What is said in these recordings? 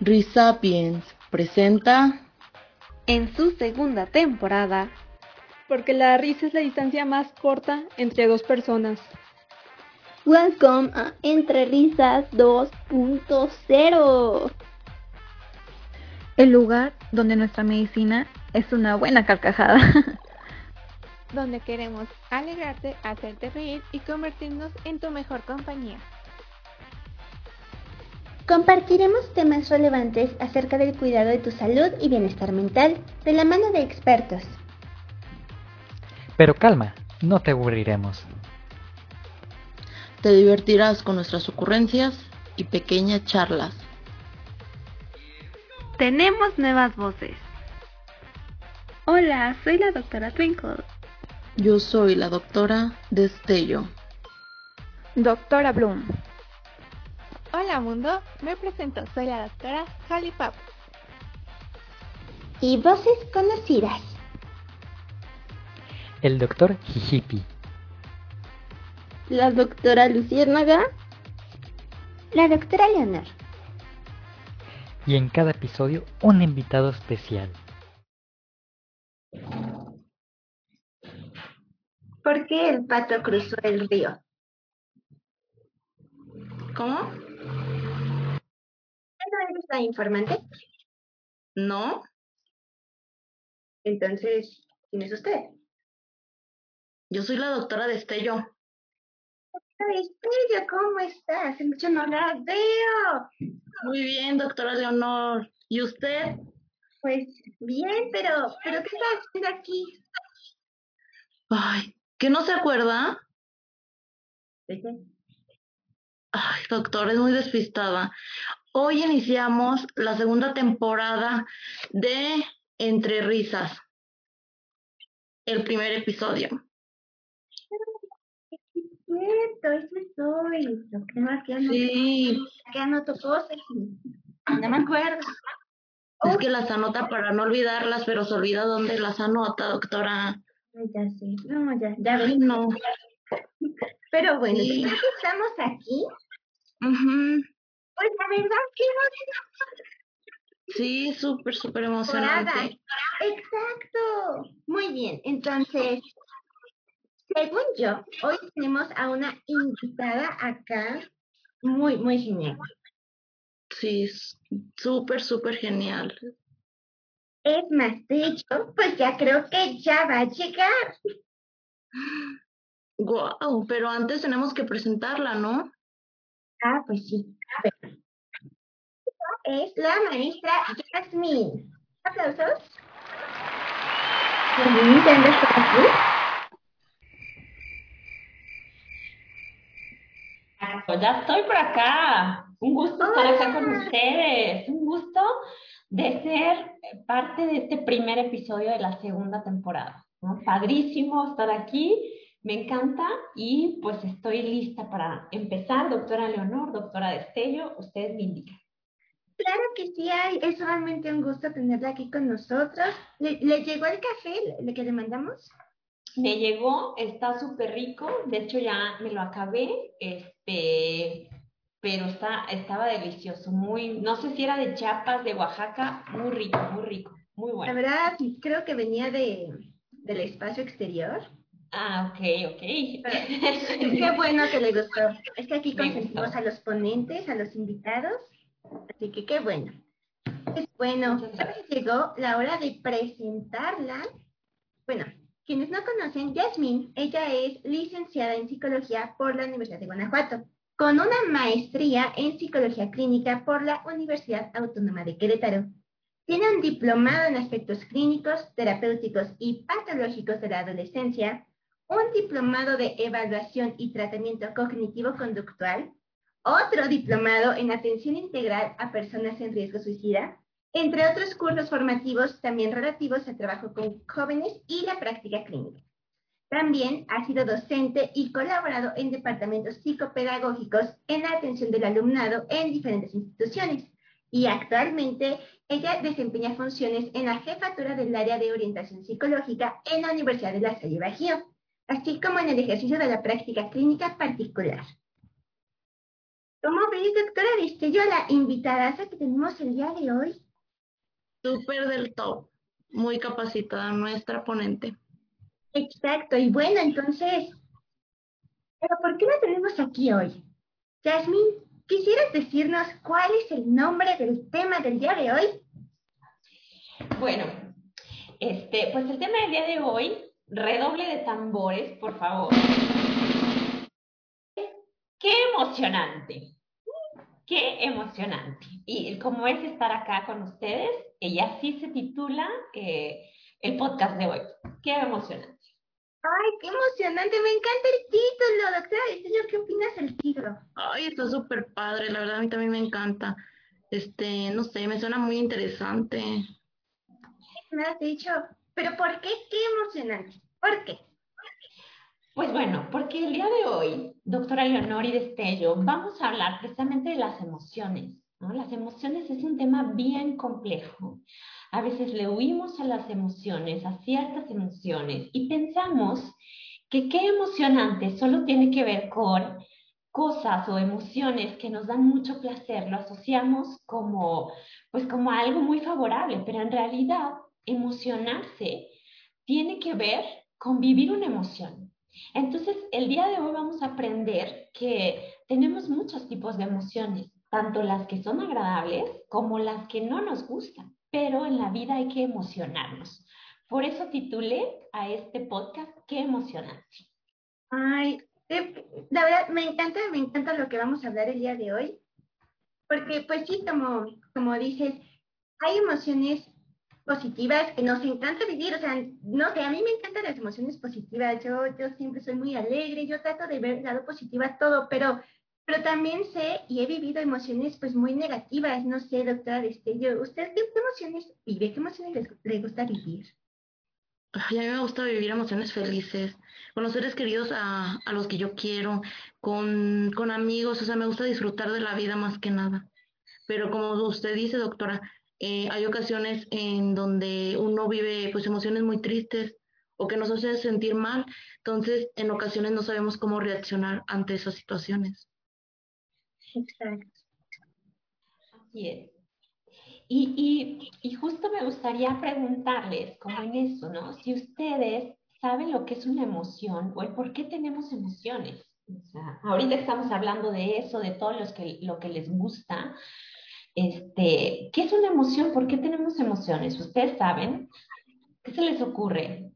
Risapiens presenta en su segunda temporada porque la risa es la distancia más corta entre dos personas. Welcome a Entre Risas 2.0. El lugar donde nuestra medicina es una buena carcajada. donde queremos alegrarte, hacerte reír y convertirnos en tu mejor compañía. Compartiremos temas relevantes acerca del cuidado de tu salud y bienestar mental de la mano de expertos. Pero calma, no te aburriremos. Te divertirás con nuestras ocurrencias y pequeñas charlas. Tenemos nuevas voces. Hola, soy la doctora Twinkle. Yo soy la doctora Destello. Doctora Bloom. Hola mundo, me presento, soy la doctora Holly Pop. Y voces conocidas. El doctor Jijipi. La doctora Luciérnaga. La doctora Leonor. Y en cada episodio un invitado especial. ¿Por qué el pato cruzó el río? ¿Cómo? Eres la informante? No. Entonces, ¿quién es usted? Yo soy la doctora Destello. Doctora Destello, ¿cómo está? Hace mucho no la veo. Muy bien, doctora Leonor. ¿Y usted? Pues bien, pero, pero ¿qué está haciendo aquí? Ay, ¿que no se acuerda? ¿De qué? Ay, doctor, es muy despistada. Hoy iniciamos la segunda temporada de Entre Risas. El primer episodio. cierto, ese soy. Que anoto, Sí, que anoto cosas no me acuerdo. es que las anota para no olvidarlas, pero se olvida dónde las anota, doctora. Ya sé, no, ya, ya Ay, no. Pero bueno, Sí. ya que estamos aquí, Ujú. Pues la verdad que hemos Sí, súper, súper emocionante. Exacto. Muy bien. Entonces, según yo, hoy tenemos a una invitada acá muy, muy genial. Sí, súper, súper genial. Es más, de hecho, pues ya creo que ya va a llegar. Wow, pero antes tenemos que presentarla, ¿no? Ah, pues sí. A ver. Es la maestra Jasmine. ¿Aplausos? Jasmine, ¿ya estoy por acá. Un gusto estar acá con ustedes. Un gusto de ser parte de este primer episodio de la segunda temporada. ¿no? Padrísimo estar aquí. Me encanta y pues estoy lista para empezar. Doctora Leonor, doctora Destello, ustedes me indican. Claro que sí, hay. es realmente un gusto tenerla aquí con nosotros. ¿Le, le llegó el café le que le mandamos? Me llegó, está súper rico. De hecho ya me lo acabé. Este, pero está, estaba delicioso. Muy, no sé si era de Chiapas, de Oaxaca. Muy rico, muy rico, muy La bueno. verdad, creo que venía de, del espacio exterior. Ah, ok, ok. Qué bueno que le gustó. Es que aquí consentimos a los ponentes, a los invitados. Así que qué bueno. Bueno, llegó la hora de presentarla. Bueno, quienes no conocen, Yasmín, ella es licenciada en psicología por la Universidad de Guanajuato, con una maestría en psicología clínica por la Universidad Autónoma de Querétaro. Tiene un diplomado en aspectos clínicos, terapéuticos y patológicos de la adolescencia, un diplomado de evaluación y tratamiento cognitivo-conductual, otro diplomado en atención integral a personas en riesgo suicida, entre otros cursos formativos también relativos al trabajo con jóvenes y la práctica clínica. También ha sido docente y colaborado en departamentos psicopedagógicos en la atención del alumnado en diferentes instituciones. Y actualmente ella desempeña funciones en la jefatura del área de orientación psicológica en la Universidad de La Salle Bajío, así como en el ejercicio de la práctica clínica particular. ¿Cómo ves, doctora Destello, a la invitada que tenemos el día de hoy? Súper del top, muy capacitada nuestra ponente. Exacto, y bueno, entonces, ¿pero por qué la tenemos aquí hoy? Jasmine, ¿quisieras decirnos cuál es el nombre del tema del día de hoy? Bueno, este, pues el tema del día de hoy, redoble de tambores, por favor. Emocionante. Qué emocionante. Y como es estar acá con ustedes, ella sí se titula eh, el podcast de hoy. Qué emocionante. Ay, qué emocionante, me encanta el título, doctora ¿qué opinas del título? Ay, está súper padre, la verdad a mí también me encanta. Este, no sé, me suena muy interesante. Me has dicho, pero ¿por qué? Qué emocionante. ¿Por qué? Pues bueno, porque el día de hoy, doctora Leonor y Destello, vamos a hablar precisamente de las emociones. Las emociones es un tema bien complejo. A veces le huimos a las emociones, a ciertas emociones, y pensamos que qué emocionante solo tiene que ver con cosas o emociones que nos dan mucho placer, lo asociamos como, pues como algo muy favorable, pero en realidad emocionarse tiene que ver con vivir una emoción. Entonces, el día de hoy vamos a aprender que tenemos muchos tipos de emociones, tanto las que son agradables como las que no nos gustan, pero en la vida hay que emocionarnos. Por eso titulé a este podcast Qué emocionante. Ay, la verdad me encanta, me encanta lo que vamos a hablar el día de hoy, porque pues sí, como, como dices, hay emociones positivas que nos encanta vivir, o sea, no sé, a mí me encantan las emociones positivas, yo, yo siempre soy muy alegre, yo trato de ver el lado positivo a todo, pero, pero también sé y he vivido emociones pues muy negativas, no sé, doctora Destello, ¿usted qué emociones vive? ¿Qué emociones le, gusta vivir? a mí me gusta vivir emociones felices, con los seres queridos a, a los que yo quiero, con, con amigos, o sea, me gusta disfrutar de la vida más que nada. Pero como usted dice, doctora, eh, hay ocasiones en donde uno vive pues emociones muy tristes o que nos hace sentir mal, entonces en ocasiones no sabemos cómo reaccionar ante esas situaciones. Exacto. Así es. Y, y, y justo me gustaría preguntarles, como en eso, ¿no? Si ustedes saben lo que es una emoción o el por qué tenemos emociones. O sea, ahorita estamos hablando de eso, de todo los que, lo que les gusta, este, ¿Qué es una emoción? ¿Por qué tenemos emociones? ¿Ustedes saben? ¿Qué se les ocurre?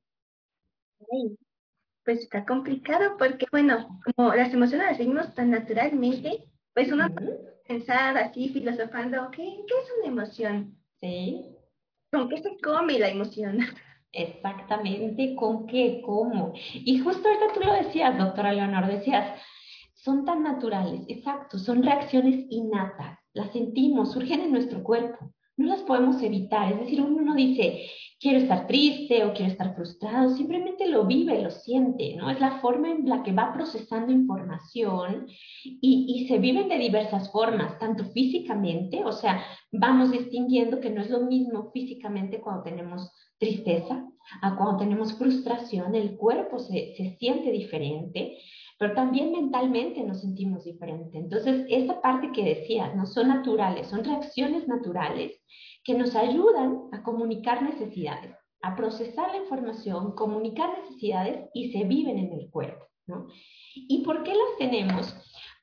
Pues está complicado porque, bueno, como las emociones las vivimos tan naturalmente, pues uno puede pensar así, filosofando, ¿qué, ¿qué es una emoción? Sí. ¿Con qué se come la emoción? Exactamente, ¿con qué? ¿Cómo? Y justo ahorita tú lo decías, doctora Leonor, decías, son tan naturales, exacto, son reacciones innatas las sentimos, surgen en nuestro cuerpo, no las podemos evitar. Es decir, uno no dice, quiero estar triste o quiero estar frustrado, simplemente lo vive, lo siente, ¿no? Es la forma en la que va procesando información y, se viven de diversas formas, tanto físicamente, o sea, vamos distinguiendo que no es lo mismo físicamente cuando tenemos tristeza a cuando tenemos frustración, el cuerpo se siente diferente pero también mentalmente nos sentimos diferente. Entonces, esa parte que decías, no son naturales, son reacciones naturales que nos ayudan a comunicar necesidades, a procesar la información, comunicar necesidades y se viven en el cuerpo. ¿no? ¿Y por qué las tenemos?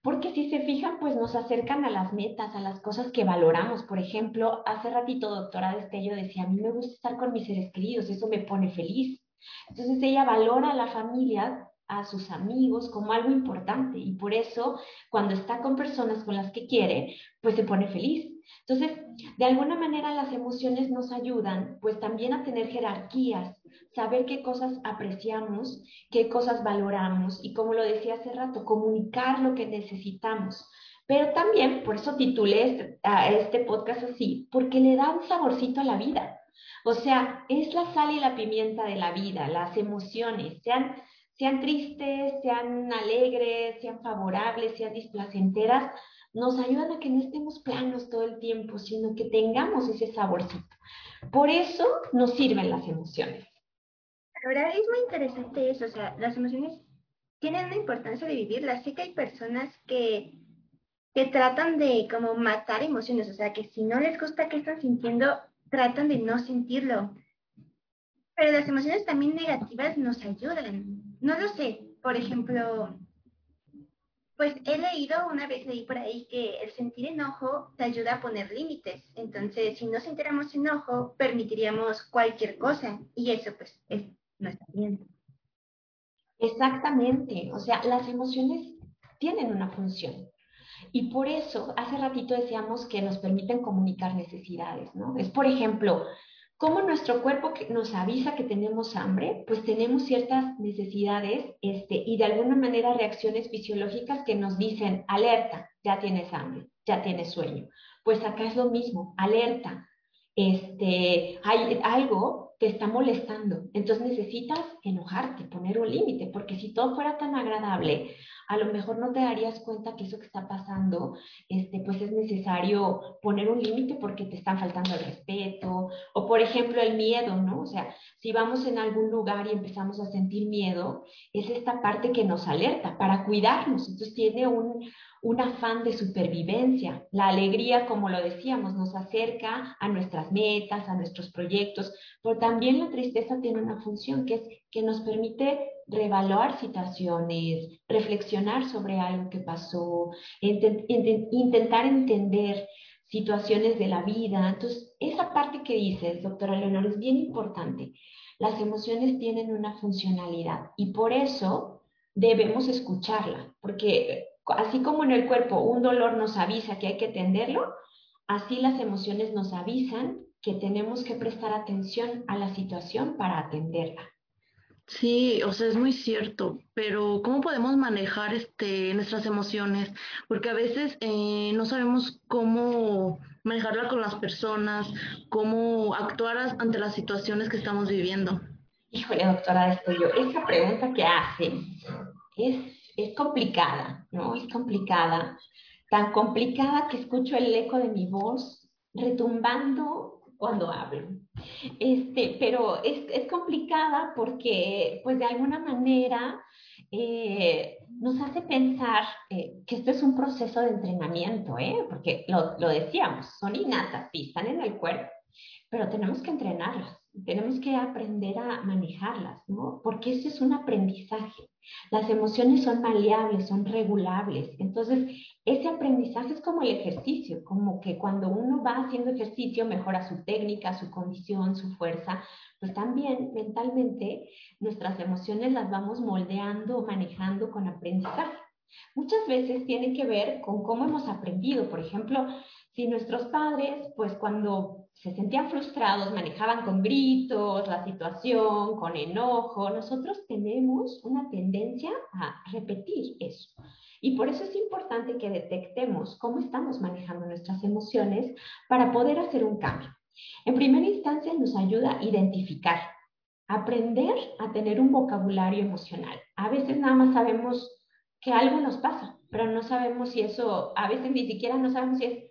Porque si se fijan, pues nos acercan a las metas, a las cosas que valoramos. Por ejemplo, hace ratito doctora Destello decía, a mí me gusta estar con mis seres queridos, eso me pone feliz. Entonces ella valora a la familia a sus amigos como algo importante y por eso cuando está con personas con las que quiere, pues se pone feliz. Entonces, de alguna manera las emociones nos ayudan pues también a tener jerarquías, saber qué cosas apreciamos, qué cosas valoramos y como lo decía hace rato, comunicar lo que necesitamos. Pero también, por eso titulé este, este podcast así, porque le da un saborcito a la vida. O sea, es la sal y la pimienta de la vida, las emociones, sean sean tristes, sean alegres, sean favorables, sean displacenteras, nos ayudan a que no estemos planos todo el tiempo, sino que tengamos ese saborcito. Por eso nos sirven las emociones. Ahora es muy interesante eso, o sea, las emociones tienen una importancia de vivirlas. Sé que hay personas que que tratan de como matar emociones, o sea, que si no les gusta qué están sintiendo, tratan de no sentirlo. Pero las emociones también negativas nos ayudan. No lo sé, por ejemplo, pues he leído, una vez leí por ahí que el sentir enojo te ayuda a poner límites. Entonces, si no sintiéramos enojo, permitiríamos cualquier cosa y eso pues es, no está bien. Exactamente, o sea, las emociones tienen una función. Y por eso, hace ratito decíamos que nos permiten comunicar necesidades, ¿no? Es, por ejemplo, cómo nuestro cuerpo nos avisa que tenemos hambre, pues tenemos ciertas necesidades este, y de alguna manera reacciones fisiológicas que nos dicen, alerta, ya tienes hambre, ya tienes sueño. Pues acá es lo mismo, alerta, este, hay algo te está molestando, entonces necesitas enojarte, poner un límite, porque si todo fuera tan agradable, a lo mejor no te darías cuenta que eso que está pasando, este, pues es necesario poner un límite porque te están faltando el respeto, o por ejemplo el miedo, ¿no? O sea, si vamos en algún lugar y empezamos a sentir miedo, es esta parte que nos alerta para cuidarnos, entonces tiene un, un afán de supervivencia. La alegría, como lo decíamos, nos acerca a nuestras metas, a nuestros proyectos, pero también la tristeza tiene una función que es que nos permite reevaluar situaciones, reflexionar sobre algo que pasó, intentar entender situaciones de la vida. Entonces, esa parte que dices, doctora Leonor, es bien importante. Las emociones tienen una funcionalidad y por eso debemos escucharla, porque así como en el cuerpo un dolor nos avisa que hay que atenderlo, así las emociones nos avisan que tenemos que prestar atención a la situación para atenderla. Sí, o sea, es muy cierto, pero ¿cómo podemos manejar este, nuestras emociones? Porque a veces eh, no sabemos cómo manejarla con las personas, cómo actuar ante las situaciones que estamos viviendo. Híjole, doctora Estudio, esa pregunta que hace es, es complicada, ¿no? Es complicada. Tan complicada que escucho el eco de mi voz retumbando cuando hablo. Este, pero es, es complicada porque, pues de alguna manera, eh, nos hace pensar eh, que esto es un proceso de entrenamiento, ¿eh? porque lo, lo decíamos, son innatas, sí, están en el cuerpo, pero tenemos que entrenarlas, tenemos que aprender a manejarlas, ¿no? Porque eso es un aprendizaje. Las emociones son maleables, son regulables. Entonces, ese aprendizaje es como el ejercicio, como que cuando uno va haciendo ejercicio mejora su técnica, su condición, su fuerza, pues también mentalmente nuestras emociones las vamos moldeando, manejando con aprendizaje. Muchas veces tiene que ver con cómo hemos aprendido. Por ejemplo, si nuestros padres, pues cuando se sentían frustrados, manejaban con gritos la situación, con enojo, nosotros tenemos una tendencia a repetir eso. Y por eso es importante que detectemos cómo estamos manejando nuestras emociones para poder hacer un cambio. En primera instancia nos ayuda a identificar, aprender a tener un vocabulario emocional. A veces nada más sabemos que algo nos pasa, pero no sabemos si eso, a veces ni siquiera no sabemos si es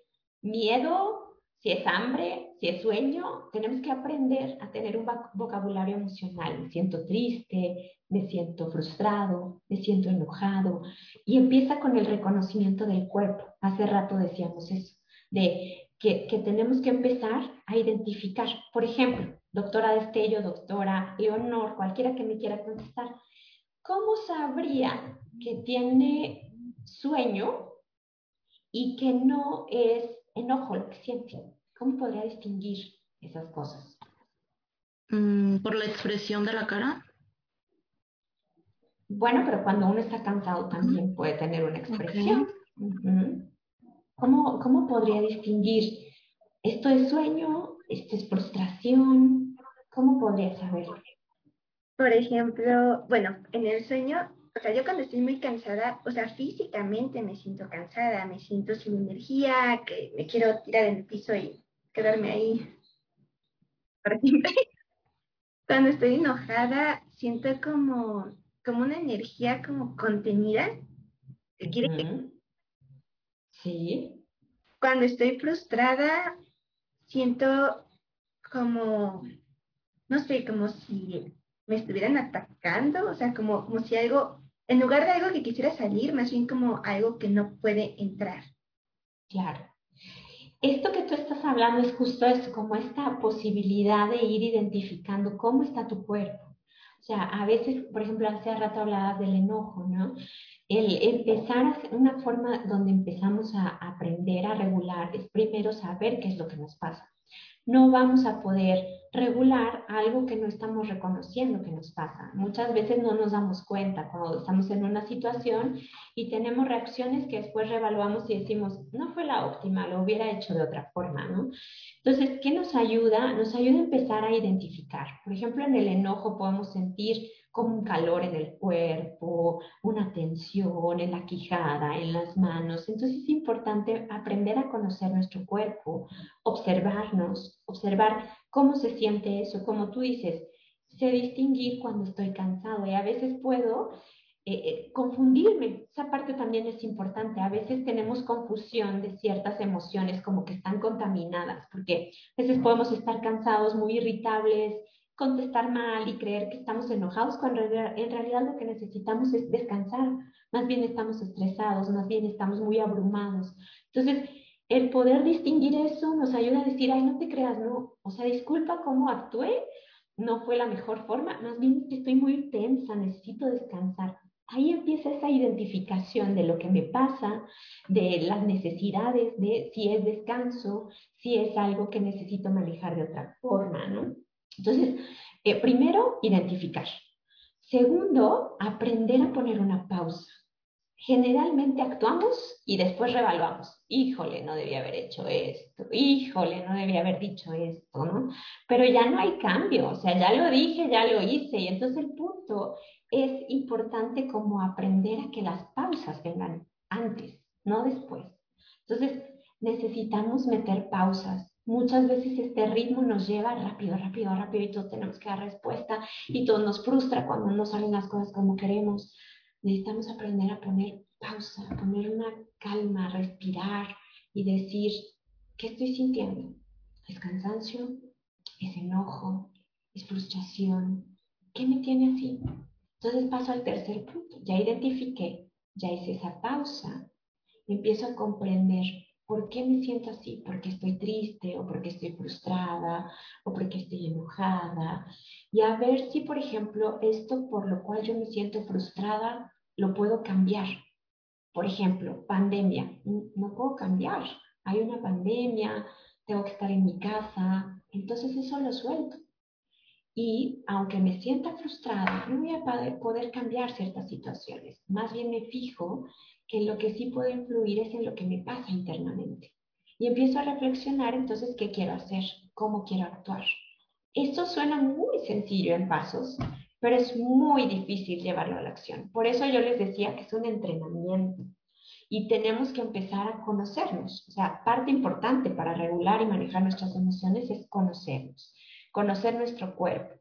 miedo, si es hambre, si es sueño. Tenemos que aprender a tener un vocabulario emocional. Me siento triste, me siento frustrado, me siento enojado. Y empieza con el reconocimiento del cuerpo. Hace rato decíamos eso, de que, tenemos que empezar a identificar. Por ejemplo, doctora Destello, doctora Leonor, cualquiera que me quiera contestar, ¿cómo sabría que tiene sueño y que no es enojo lo que siente? ¿Cómo podría distinguir esas cosas? Mm, ¿Por la expresión de la cara? Bueno, pero cuando uno está cansado también puede tener una expresión. ¿Cómo, ¿Cómo podría distinguir esto es sueño, esto es frustración? ¿Cómo podría saberlo? Por ejemplo, bueno, en el sueño, o sea, yo cuando estoy muy cansada, o sea, físicamente me siento cansada, me siento sin energía, que me quiero tirar en el piso y quedarme ahí para siempre. Cuando estoy enojada, siento como como una energía como contenida que quiere Sí. Cuando estoy frustrada, siento como, no sé, como si me estuvieran atacando, o sea, como, como si algo, en lugar de algo que quisiera salir, más bien como algo que no puede entrar. Claro. Esto que tú estás hablando es justo eso, como esta posibilidad de ir identificando cómo está tu cuerpo. O sea, a veces, por ejemplo, hace rato hablabas del enojo, ¿no? El empezar a una forma donde empezamos a aprender a regular es primero saber qué es lo que nos pasa no vamos a poder regular algo que no estamos reconociendo que nos pasa. Muchas veces no nos damos cuenta cuando estamos en una situación y tenemos reacciones que después reevaluamos y decimos, no fue la óptima, lo hubiera hecho de otra forma, ¿no? Entonces, ¿qué nos ayuda? Nos ayuda a empezar a identificar. Por ejemplo, en el enojo podemos sentir como un calor en el cuerpo, una tensión en la quijada, en las manos. Entonces es importante aprender a conocer nuestro cuerpo, observarnos, observar cómo se siente eso, como tú dices, sé distinguir cuando estoy cansado y a veces puedo eh, eh, confundirme. Esa parte también es importante. A veces tenemos confusión de ciertas emociones como que están contaminadas, porque a veces podemos estar cansados, muy irritables, contestar mal y creer que estamos enojados cuando en realidad lo que necesitamos es descansar. Más bien estamos estresados, más bien estamos muy abrumados. Entonces, el poder distinguir eso nos ayuda a decir, ay, no te creas, no, o sea, disculpa cómo actué, no fue la mejor forma, más bien estoy muy tensa, necesito descansar. Ahí empieza esa identificación de lo que me pasa, de las necesidades, de si es descanso, si es algo que necesito manejar de otra forma, ¿no? Entonces, eh, primero, identificar. Segundo, aprender a poner una pausa. Generalmente actuamos y después revaluamos. Híjole, no debía haber hecho esto. Híjole, no debía haber dicho esto, ¿no? Pero ya no hay cambio. O sea, ya lo dije, ya lo hice. Y entonces el punto es importante como aprender a que las pausas vengan antes, no después. Entonces, necesitamos meter pausas Muchas veces este ritmo nos lleva rápido, rápido, rápido y todos tenemos que dar respuesta y todo nos frustra cuando no salen las cosas como queremos. Necesitamos aprender a poner pausa, a poner una calma, respirar y decir, ¿qué estoy sintiendo? ¿Es cansancio? ¿Es enojo? ¿Es frustración? ¿Qué me tiene así? Entonces paso al tercer punto. Ya identifiqué, ya hice esa pausa, empiezo a comprender ¿Por qué me siento así? ¿Porque estoy triste o porque estoy frustrada o porque estoy enojada? Y a ver si, por ejemplo, esto por lo cual yo me siento frustrada, lo puedo cambiar. Por ejemplo, pandemia. No puedo cambiar. Hay una pandemia, tengo que estar en mi casa. Entonces eso lo suelto. Y aunque me sienta frustrada, no voy a poder cambiar ciertas situaciones. Más bien me fijo que lo que sí puedo influir es en lo que me pasa internamente. Y empiezo a reflexionar entonces qué quiero hacer, cómo quiero actuar. Esto suena muy sencillo en pasos, pero es muy difícil llevarlo a la acción. Por eso yo les decía que es un entrenamiento y tenemos que empezar a conocernos. O sea, parte importante para regular y manejar nuestras emociones es conocernos, conocer nuestro cuerpo,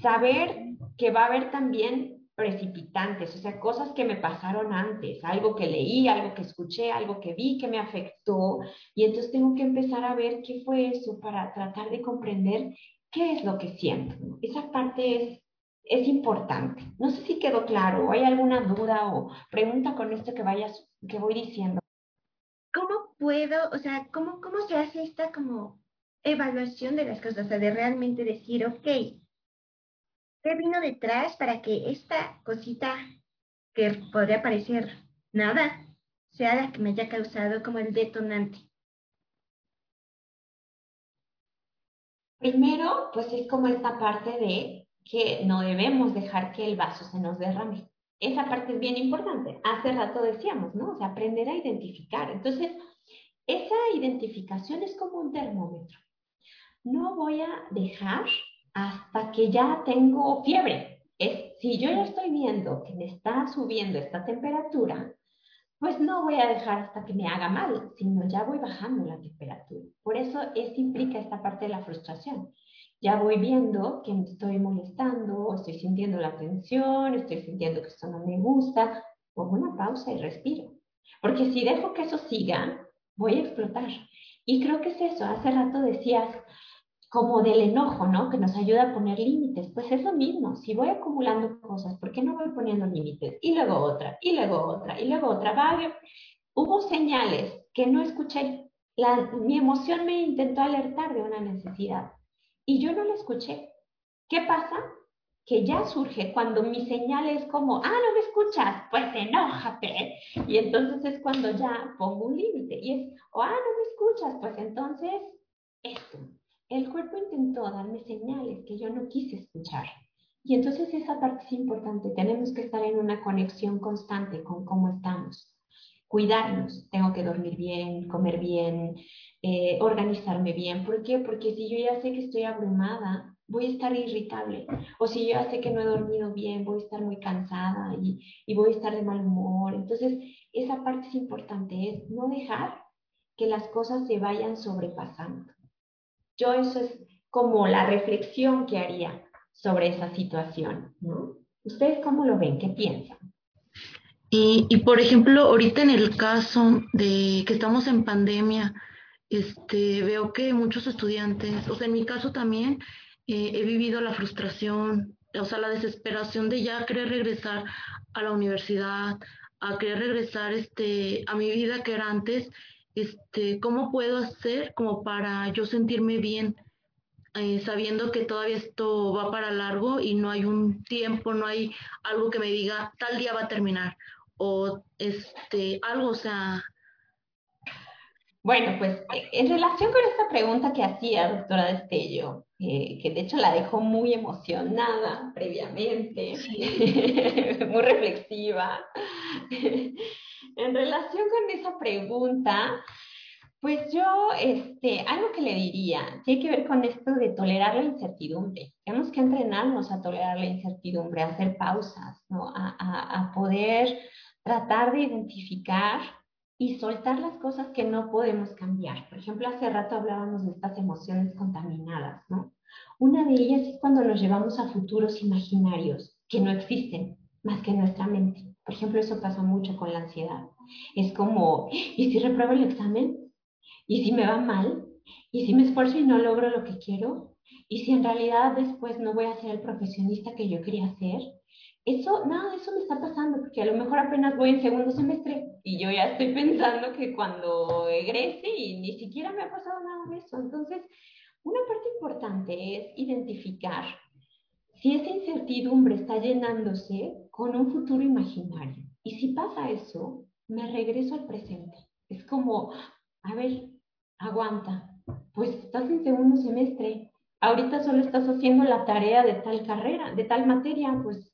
saber que va a haber también precipitantes, o sea, cosas que me pasaron antes, algo que leí, algo que escuché, algo que vi que me afectó, y entonces tengo que empezar a ver qué fue eso para tratar de comprender qué es lo que siento. Esa parte es, es importante. No sé si quedó claro, o hay alguna duda o pregunta con esto que vayas, que voy diciendo. ¿Cómo puedo, o sea, cómo, cómo se hace esta como evaluación de las cosas, o sea, de realmente decir, ok, ¿Qué vino detrás para que esta cosita que podría parecer nada sea la que me haya causado como el detonante? Primero, pues es como esta parte de que no debemos dejar que el vaso se nos derrame. Esa parte es bien importante. Hace rato decíamos, ¿no? O sea, aprender a identificar. Entonces, esa identificación es como un termómetro. No voy a dejar hasta que ya tengo fiebre. Si yo ya estoy viendo que me está subiendo esta temperatura, pues no voy a dejar hasta que me haga mal, sino ya voy bajando la temperatura. Por eso es, implica esta parte de la frustración. Ya voy viendo que me estoy molestando, estoy sintiendo la tensión, estoy sintiendo que esto no me gusta, pongo una pausa y respiro. Porque si dejo que eso siga, voy a explotar. Y creo que es eso. Hace rato decías, como del enojo, ¿no? Que nos ayuda a poner límites. Pues es lo mismo, si voy acumulando cosas, ¿por qué no voy poniendo límites? Y luego otra, y luego otra, y luego otra. Va, hubo señales que no escuché. La, mi emoción me intentó alertar de una necesidad y yo no la escuché. ¿Qué pasa? Que ya surge cuando mi señal es como, ah, no me escuchas, pues enójate. Y entonces es cuando ya pongo un límite y es, ah, no me escuchas, pues entonces esto. El cuerpo intentó darme señales que yo no quise escuchar. Y entonces esa parte es importante. Tenemos que estar en una conexión constante con cómo estamos cuidarnos, tengo que dormir bien, comer bien, eh, organizarme bien. ¿Por qué? Porque si yo ya sé que estoy abrumada, voy a estar irritable. O si yo ya sé que no he dormido bien, voy a estar muy cansada y, y voy a estar de mal humor. Entonces, esa parte es importante, es no dejar que las cosas se vayan sobrepasando. Yo eso es como la reflexión que haría sobre esa situación. ¿no? ¿Ustedes cómo lo ven? ¿Qué piensan? Y, y, por ejemplo, ahorita en el caso de que estamos en pandemia, este, veo que muchos estudiantes, o sea, en mi caso también, eh, he vivido la frustración, o sea, la desesperación de ya querer regresar a la universidad, a querer regresar este, a mi vida que era antes, este, ¿cómo puedo hacer como para yo sentirme bien? Eh, sabiendo que todavía esto va para largo y no hay un tiempo, no hay algo que me diga tal día va a terminar o este algo, o sea. Bueno, pues en relación con esta pregunta que hacía doctora Destello, eh, que de hecho la dejó muy emocionada previamente, muy reflexiva, en relación con esa pregunta, pues yo, este, algo que le diría, tiene que ver con esto de tolerar la incertidumbre. Tenemos que entrenarnos a tolerar la incertidumbre, a hacer pausas, ¿no? a, a, a poder tratar de identificar y soltar las cosas que no podemos cambiar. Por ejemplo, hace rato hablábamos de estas emociones contaminadas, ¿no? Una de ellas es cuando nos llevamos a futuros imaginarios que no existen más que en nuestra mente. Por ejemplo, eso pasa mucho con la ansiedad. Es como, ¿y si repruebo el examen? ¿Y si me va mal? ¿Y si me esfuerzo y no logro lo que quiero? ¿Y si en realidad después no voy a ser el profesionista que yo quería ser? Eso, de eso me está pasando, porque a lo mejor apenas voy en segundo semestre y yo ya estoy pensando que cuando egrese y ni siquiera me ha pasado nada de eso. Entonces, una parte importante es identificar si esa incertidumbre está llenándose con un futuro imaginario. Y si pasa eso, me regreso al presente. Es como, a ver, aguanta, pues estás en segundo semestre, ahorita solo estás haciendo la tarea de tal carrera, de tal materia, pues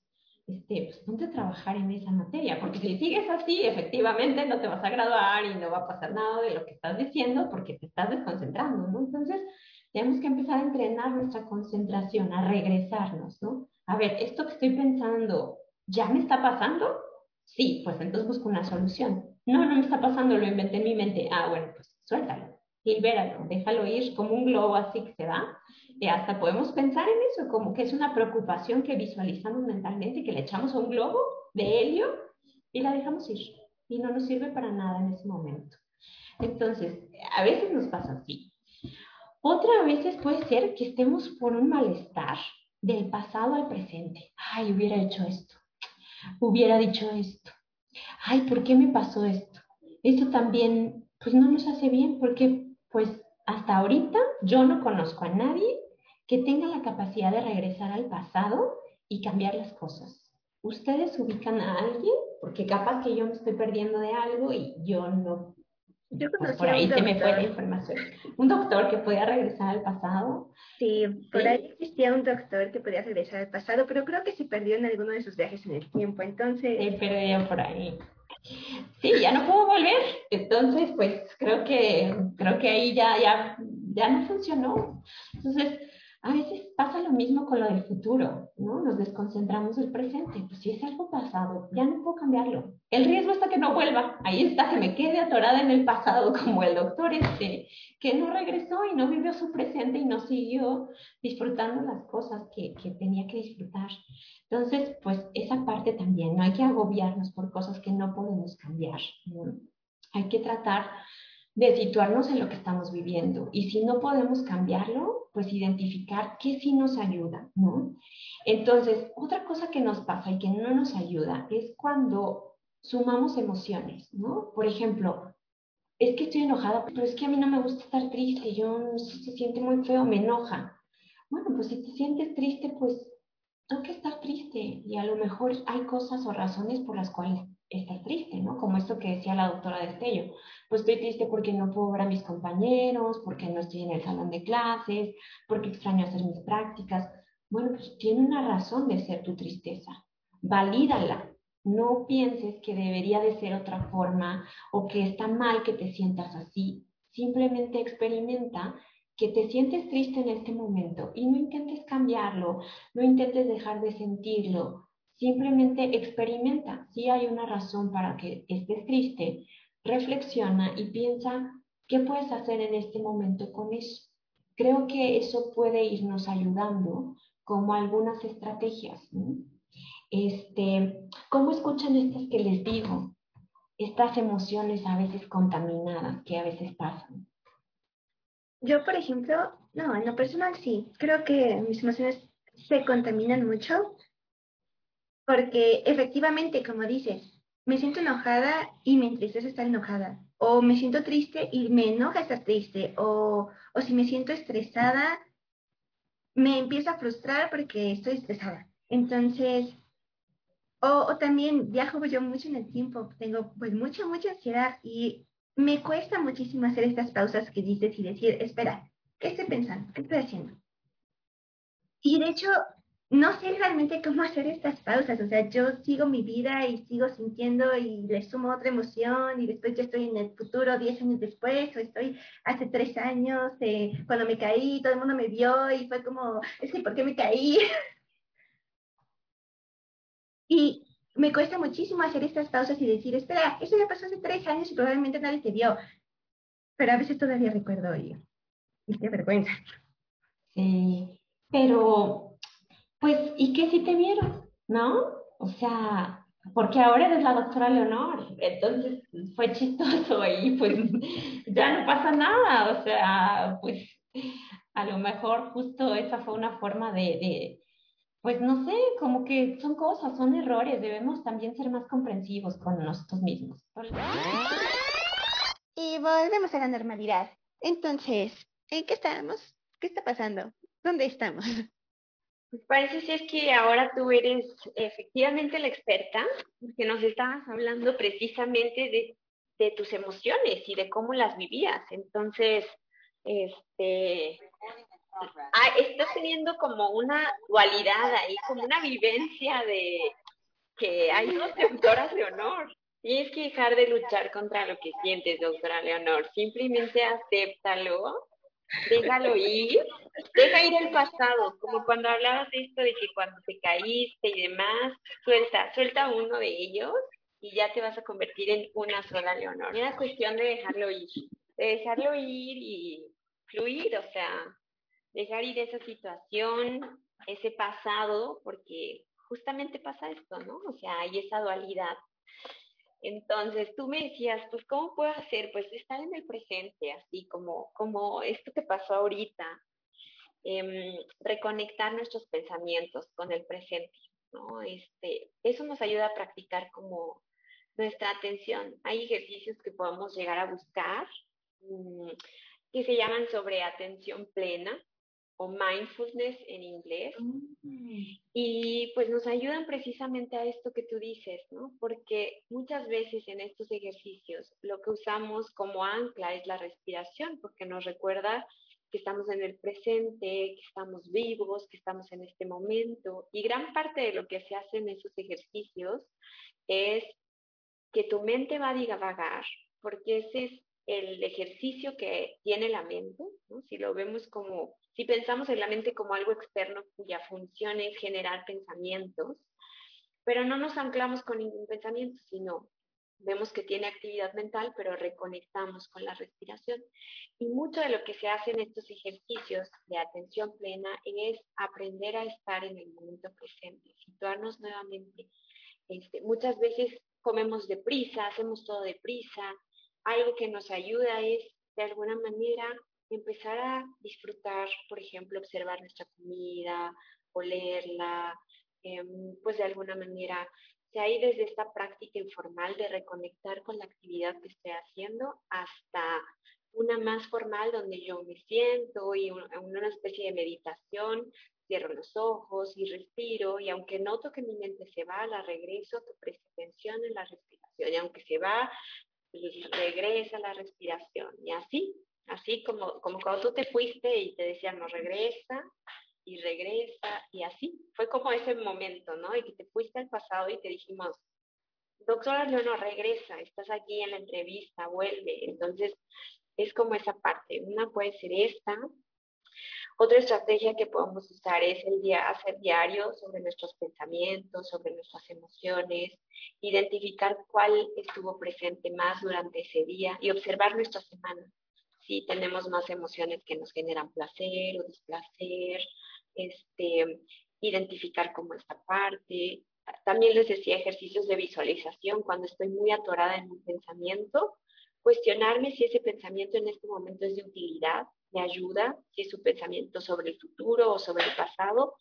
este, pues ponte a trabajar en esa materia, porque si sigues así, efectivamente no te vas a graduar y no va a pasar nada de lo que estás diciendo porque te estás desconcentrando, ¿no? Entonces, tenemos que empezar a entrenar nuestra concentración, a regresarnos, ¿no? A ver, esto que estoy pensando, ¿ya me está pasando? Sí, pues entonces busco una solución. No, no me está pasando, lo inventé en mi mente. Ah, bueno, pues suéltalo, libéralo, déjalo ir como un globo así que se va y hasta podemos pensar en eso, como que es una preocupación que visualizamos mentalmente, que le echamos a un globo de helio y la dejamos ir. Y no nos sirve para nada en ese momento. Entonces, a veces nos pasa así. Otra veces puede ser que estemos por un malestar del pasado al presente. Ay, hubiera hecho esto. Hubiera dicho esto. Ay, ¿por qué me pasó esto? Eso también, pues no nos hace bien porque, pues, hasta ahorita yo no conozco a nadie que tenga la capacidad de regresar al pasado y cambiar las cosas. ¿Ustedes ubican a alguien? Porque capaz que yo me estoy perdiendo de algo y yo no. Yo pues por ahí se me fue la información. ¿Un doctor que podía regresar al pasado? Sí, por ahí existía un doctor que podía regresar al pasado, pero creo que se perdió en alguno de sus viajes en el tiempo, entonces... Se perdió por ahí. Sí, ya no puedo volver. Entonces, pues creo que, creo que ahí ya, ya, ya no funcionó. Entonces, a veces pasa lo mismo con lo del futuro, ¿no? Nos desconcentramos del presente. Pues si es algo pasado, ya no puedo cambiarlo. El riesgo está que no vuelva. Ahí está, que me quede atorada en el pasado, como el doctor este, que no regresó y no vivió su presente y no siguió disfrutando las cosas que, que tenía que disfrutar. Entonces, pues esa parte también, no hay que agobiarnos por cosas que no podemos cambiar. ¿no? Hay que tratar de situarnos en lo que estamos viviendo. Y si no podemos cambiarlo, pues identificar qué sí nos ayuda, ¿no? Entonces, otra cosa que nos pasa y que no nos ayuda es cuando sumamos emociones, ¿no? Por ejemplo, es que estoy enojada, pero es que a mí no me gusta estar triste, yo se siente muy feo, me enoja. Bueno, pues si te sientes triste, pues que estar triste y a lo mejor hay cosas o razones por las cuales estás triste, ¿no? Como esto que decía la doctora Destello. Pues estoy triste porque no puedo ver a mis compañeros, porque no estoy en el salón de clases, porque extraño hacer mis prácticas. Bueno, pues tiene una razón de ser tu tristeza. Valídala. No pienses que debería de ser otra forma o que está mal que te sientas así. Simplemente experimenta que te sientes triste en este momento y no intentes cambiarlo, no intentes dejar de sentirlo, simplemente experimenta. Si hay una razón para que estés triste, reflexiona y piensa qué puedes hacer en este momento con eso. Creo que eso puede irnos ayudando como algunas estrategias. Este, ¿Cómo escuchan estas que les digo? Estas emociones a veces contaminadas que a veces pasan. Yo, por ejemplo, no, en lo personal sí. Creo que mis emociones se contaminan mucho porque efectivamente, como dices, me siento enojada y me entristece estar enojada. O me siento triste y me enoja estar triste. O, o si me siento estresada, me empiezo a frustrar porque estoy estresada. Entonces, o, o, también viajo yo mucho en el tiempo, tengo pues mucha, mucha ansiedad y me cuesta muchísimo hacer estas pausas que dices y decir, espera, ¿qué estoy pensando? ¿Qué estoy haciendo? Y de hecho, no sé realmente cómo hacer estas pausas, o sea, yo sigo mi vida y sigo sintiendo y le sumo otra emoción y después yo estoy en el futuro 10 años después o estoy hace 3 años eh, cuando me caí, todo el mundo me vio y fue como, es que ¿por qué me caí? y me cuesta muchísimo hacer estas pausas y decir, espera, eso ya pasó hace tres años y probablemente nadie te vio. Pero a veces todavía recuerdo y, y qué vergüenza. Sí, pero pues, ¿y qué si te vieron? ¿No? O sea, porque ahora eres la doctora Leonor, entonces fue chistoso y pues ya no pasa nada, o sea, pues a lo mejor justo esa fue una forma de pues no sé, como que son cosas, son errores, debemos también ser más comprensivos con nosotros mismos. Y volvemos a la normalidad. Entonces, ¿en qué estamos? ¿Qué está pasando? ¿Dónde estamos? Pues parece ser que ahora tú eres efectivamente la experta, porque nos estabas hablando precisamente de, de tus emociones y de cómo las vivías. Entonces, este, ah, estás teniendo como una dualidad ahí, como una vivencia de que hay dos doctoras Leonor. Tienes que dejar de luchar contra lo que sientes, doctora Leonor. Simplemente acéptalo, déjalo ir, deja ir el pasado, como cuando hablabas de esto de que cuando te caíste y demás, suelta, suelta uno de ellos y ya te vas a convertir en una sola Leonor. Es cuestión de dejarlo ir, de dejarlo ir y fluir, o sea, dejar ir esa situación, ese pasado, porque justamente pasa esto, ¿no? O sea, hay esa dualidad. Entonces, tú me decías, pues, ¿cómo puedo hacer? Pues estar en el presente, así como, como esto que pasó ahorita, em, reconectar nuestros pensamientos con el presente, ¿no? Este, eso nos ayuda a practicar como nuestra atención. Hay ejercicios que podemos llegar a buscar mm, que se llaman sobre atención plena, o mindfulness en inglés. Mm. Y pues nos ayudan precisamente a esto que tú dices, ¿no? Porque muchas veces en estos ejercicios lo que usamos como ancla es la respiración, porque nos recuerda que estamos en el presente, que estamos vivos, que estamos en este momento. Y gran parte de lo que se hace en esos ejercicios es que tu mente va a divagar, porque ese es el ejercicio que tiene la mente, ¿no? si lo vemos como si pensamos en la mente como algo externo cuya función es generar pensamientos, pero no nos anclamos con ningún pensamiento, sino vemos que tiene actividad mental, pero reconectamos con la respiración. Y mucho de lo que se hace en estos ejercicios de atención plena es aprender a estar en el momento presente, situarnos nuevamente. Este, muchas veces comemos deprisa, hacemos todo deprisa. Algo que nos ayuda es, de alguna manera, empezar a disfrutar, por ejemplo, observar nuestra comida, olerla, em, pues de alguna manera sea, ahí desde esta práctica informal de reconectar con la actividad que estoy haciendo hasta una más formal donde yo me siento y una especie de meditación, cierro los ojos y respiro y aunque noto que mi mente se va, la regreso, que preste atención en la respiración y aunque se va, regresa la respiración y así, así como, como cuando tú te fuiste y te decían no regresa y regresa y así, fue como ese momento, ¿no? Y que te fuiste al pasado y te dijimos, doctora no regresa, estás aquí en la entrevista, vuelve. Entonces, es como esa parte. Una puede ser esta. Otra estrategia que podemos usar es el día, hacer diario sobre nuestros pensamientos, sobre nuestras emociones, identificar cuál estuvo presente más durante ese día y observar nuestra semana. Si tenemos más emociones que nos generan placer o displacer, este, identificar cómo esta parte. También les decía ejercicios de visualización cuando estoy muy atorada en un pensamiento, cuestionarme si ese pensamiento en este momento es de utilidad, me ayuda, si es un pensamiento sobre el futuro o sobre el pasado,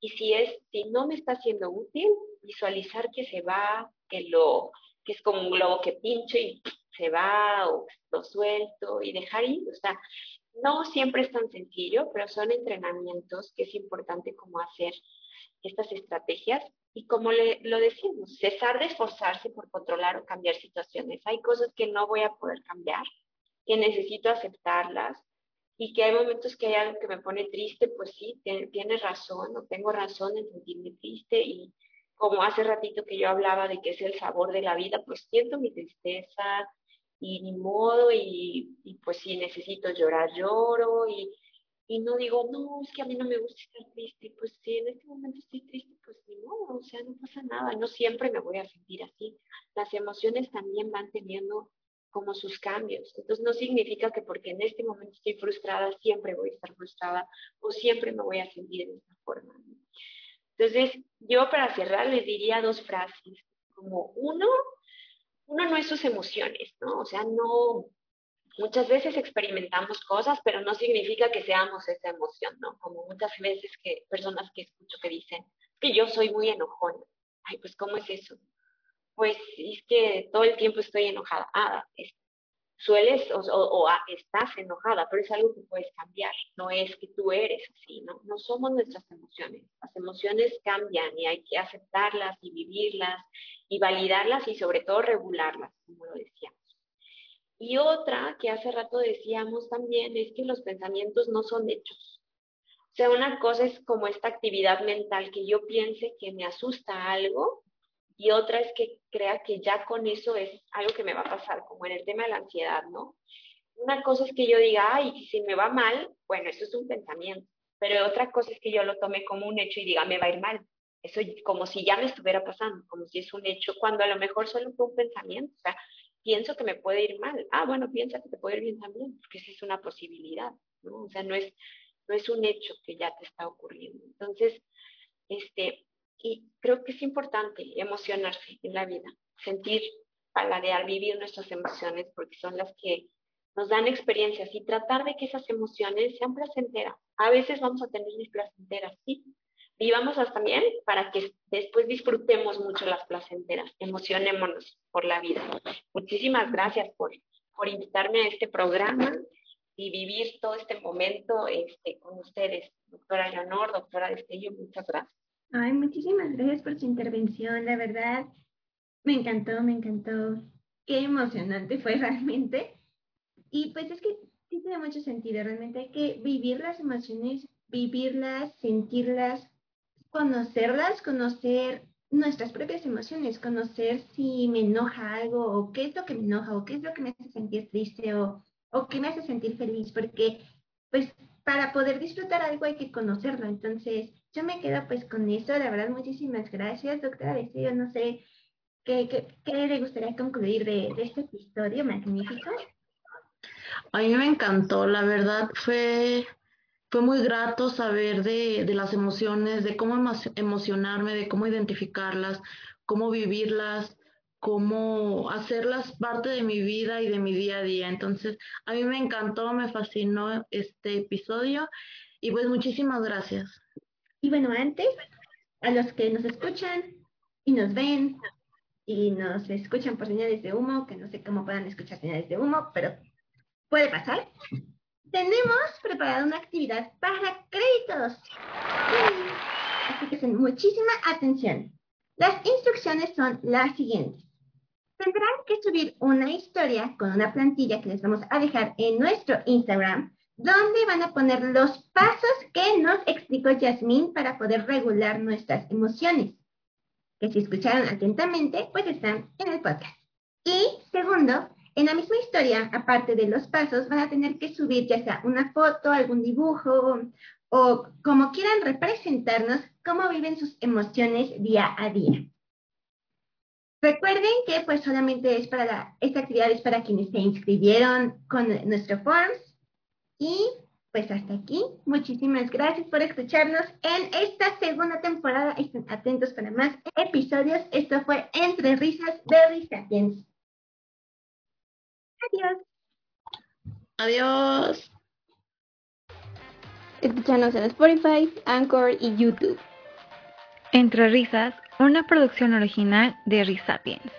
y si es, si no me está siendo útil, visualizar que se va, que lo, que es como un globo que pincho y se va o lo suelto y dejar ir, o sea, no siempre es tan sencillo, pero son entrenamientos que es importante como hacer estas estrategias y como le, lo decimos, cesar de esforzarse por controlar o cambiar situaciones. Hay cosas que no voy a poder cambiar, que necesito aceptarlas y que hay momentos que hay algo que me pone triste, pues sí, tienes razón, no tengo razón en sentirme triste y como hace ratito que yo hablaba de que es el sabor de la vida, pues siento mi tristeza y ni modo y, y pues si necesito llorar, lloro y y no digo, no, es que a mí no me gusta estar triste, pues si en este momento estoy triste, pues ni modo, o sea, no pasa nada, no siempre me voy a sentir así. Las emociones también van teniendo como sus cambios. Entonces no significa que porque en este momento estoy frustrada, siempre voy a estar frustrada o siempre me voy a sentir de esta forma. Entonces, yo para cerrar les diría dos frases, como uno, uno no es sus emociones, ¿no? O sea, no, muchas veces experimentamos cosas, pero no significa que seamos esa emoción, ¿no? Como muchas veces que personas que escucho que dicen, que yo soy muy enojona. Ay, pues ¿cómo es eso? Pues es que todo el tiempo estoy enojada. Ah, sueles o, estás enojada, pero es algo que puedes cambiar, no es que tú eres así, ¿no? No somos nuestras emociones. Las emociones cambian y hay que aceptarlas y vivirlas y validarlas y sobre todo regularlas, como lo decía. Y otra que hace rato decíamos también es que los pensamientos no son hechos. O sea, una cosa es como esta actividad mental que yo piense que me asusta algo y otra es que crea que ya con eso es algo que me va a pasar, como en el tema de la ansiedad, ¿no? Una cosa es que yo diga, ay, si me va mal, bueno, eso es un pensamiento, pero otra cosa es que yo lo tome como un hecho y diga, me va a ir mal. Eso como si ya me estuviera pasando, como si es un hecho, cuando a lo mejor solo fue un pensamiento. O sea, pienso que me puede ir mal. Ah, bueno, piensa que te puede ir bien también, porque esa es una posibilidad, ¿no? O sea, no es, no es un hecho que ya te está ocurriendo. Entonces, este, y creo que es importante emocionarse en la vida, sentir, paladear, vivir nuestras emociones, porque son las que nos dan experiencias y tratar de que esas emociones sean placenteras. A veces vamos a tener placenteras, sí, vivámoslas también para que después disfrutemos mucho las placenteras, emocionémonos por la vida. Muchísimas gracias por, por invitarme a este programa y vivir todo este momento este, con ustedes. Doctora Leonor, doctora Destello, muchas gracias. Ay, muchísimas gracias por su intervención, la verdad. Me encantó, me encantó. Qué emocionante fue realmente. Y pues es que sí tiene mucho sentido, realmente hay que vivir las emociones, vivirlas, sentirlas, conocerlas, conocer nuestras propias emociones, conocer si me enoja algo o qué es lo que me enoja o qué es lo que me hace sentir triste o, o qué me hace sentir feliz, porque pues para poder disfrutar algo hay que conocerlo. Entonces, yo me quedo pues con eso. La verdad, muchísimas gracias, doctora Deseo. No sé qué, qué, qué, le gustaría concluir de, de este episodio magnífico. A mí me encantó, la verdad fue fue muy grato saber de, de las emociones, de cómo emocionarme, de cómo identificarlas, cómo vivirlas, cómo hacerlas parte de mi vida y de mi día a día. Entonces, a mí me encantó, me fascinó este episodio y pues muchísimas gracias. Y bueno, antes, a los que nos escuchan y nos ven y nos escuchan por señales de humo, que no sé cómo puedan escuchar señales de humo, pero puede pasar. Tenemos preparada una actividad para créditos. Así que muchísima atención. Las instrucciones son las siguientes. Tendrán que subir una historia con una plantilla que les vamos a dejar en nuestro Instagram, donde van a poner los pasos que nos explicó Yasmín para poder regular nuestras emociones. Que si escucharon atentamente, pues están en el podcast. Y segundo, en la misma historia, aparte de los pasos, van a tener que subir ya sea una foto, algún dibujo o como quieran representarnos cómo viven sus emociones día a día. Recuerden que pues solamente es para la, esta actividad es para quienes se inscribieron con nuestro Forms. Y pues hasta aquí. Muchísimas gracias por escucharnos en esta segunda temporada. Estén atentos para más episodios. Esto fue Entre Risas de Risapiens. Adiós. Adiós. Escúchanos en Spotify, Anchor y YouTube. Entre Risas, una producción original de Risapiens.